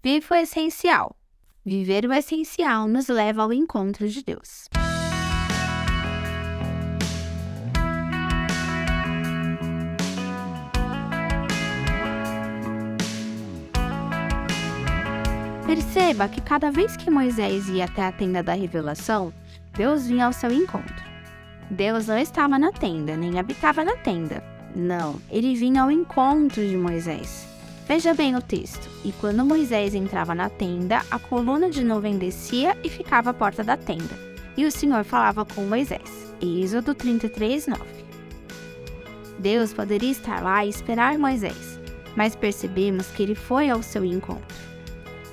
Viva o essencial. Viver o essencial nos leva ao encontro de Deus. Perceba que cada vez que Moisés ia até a tenda da revelação, Deus vinha ao seu encontro. Deus não estava na tenda, nem habitava na tenda. Não, ele vinha ao encontro de Moisés. Veja bem o texto. E quando Moisés entrava na tenda, a coluna de nuvem descia e ficava à porta da tenda. E o Senhor falava com Moisés. Êxodo 33, 9. Deus poderia estar lá e esperar Moisés, mas percebemos que ele foi ao seu encontro.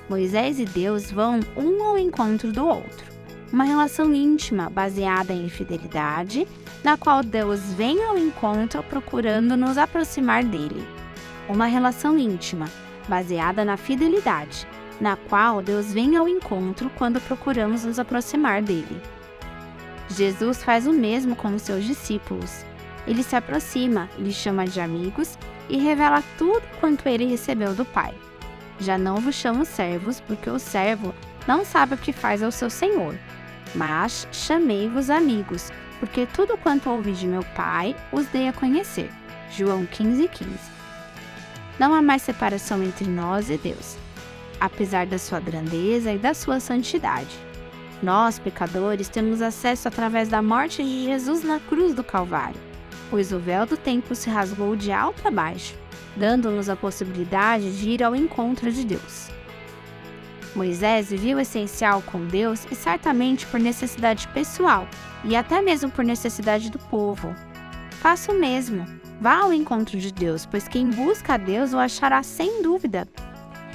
Moisés e Deus vão um ao encontro do outro. Uma relação íntima baseada em fidelidade, na qual Deus vem ao encontro procurando nos aproximar dele. Uma relação íntima baseada na fidelidade, na qual Deus vem ao encontro quando procuramos nos aproximar dele. Jesus faz o mesmo com os seus discípulos. Ele se aproxima, lhe chama de amigos e revela tudo quanto ele recebeu do Pai. Já não vos chamo servos, porque o servo não sabe o que faz ao seu senhor. Mas chamei-vos amigos, porque tudo quanto ouvi de meu Pai os dei a conhecer. João 15,15 15. Não há mais separação entre nós e Deus, apesar da sua grandeza e da sua santidade. Nós, pecadores, temos acesso através da morte de Jesus na cruz do Calvário, pois o véu do templo se rasgou de alto a baixo dando-nos a possibilidade de ir ao encontro de Deus. Moisés vivia o essencial com Deus e certamente por necessidade pessoal e até mesmo por necessidade do povo. Faça o mesmo. Vá ao encontro de Deus, pois quem busca a Deus o achará sem dúvida.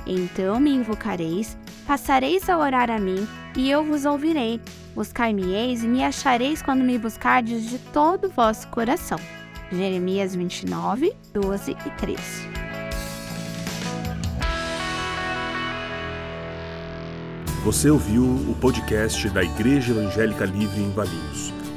Então me invocareis, passareis a orar a mim, e eu vos ouvirei. Buscai-me-eis e me achareis quando me buscardes de todo o vosso coração. Jeremias 29, 12 e 13. Você ouviu o podcast da Igreja Evangélica Livre em Valinhos.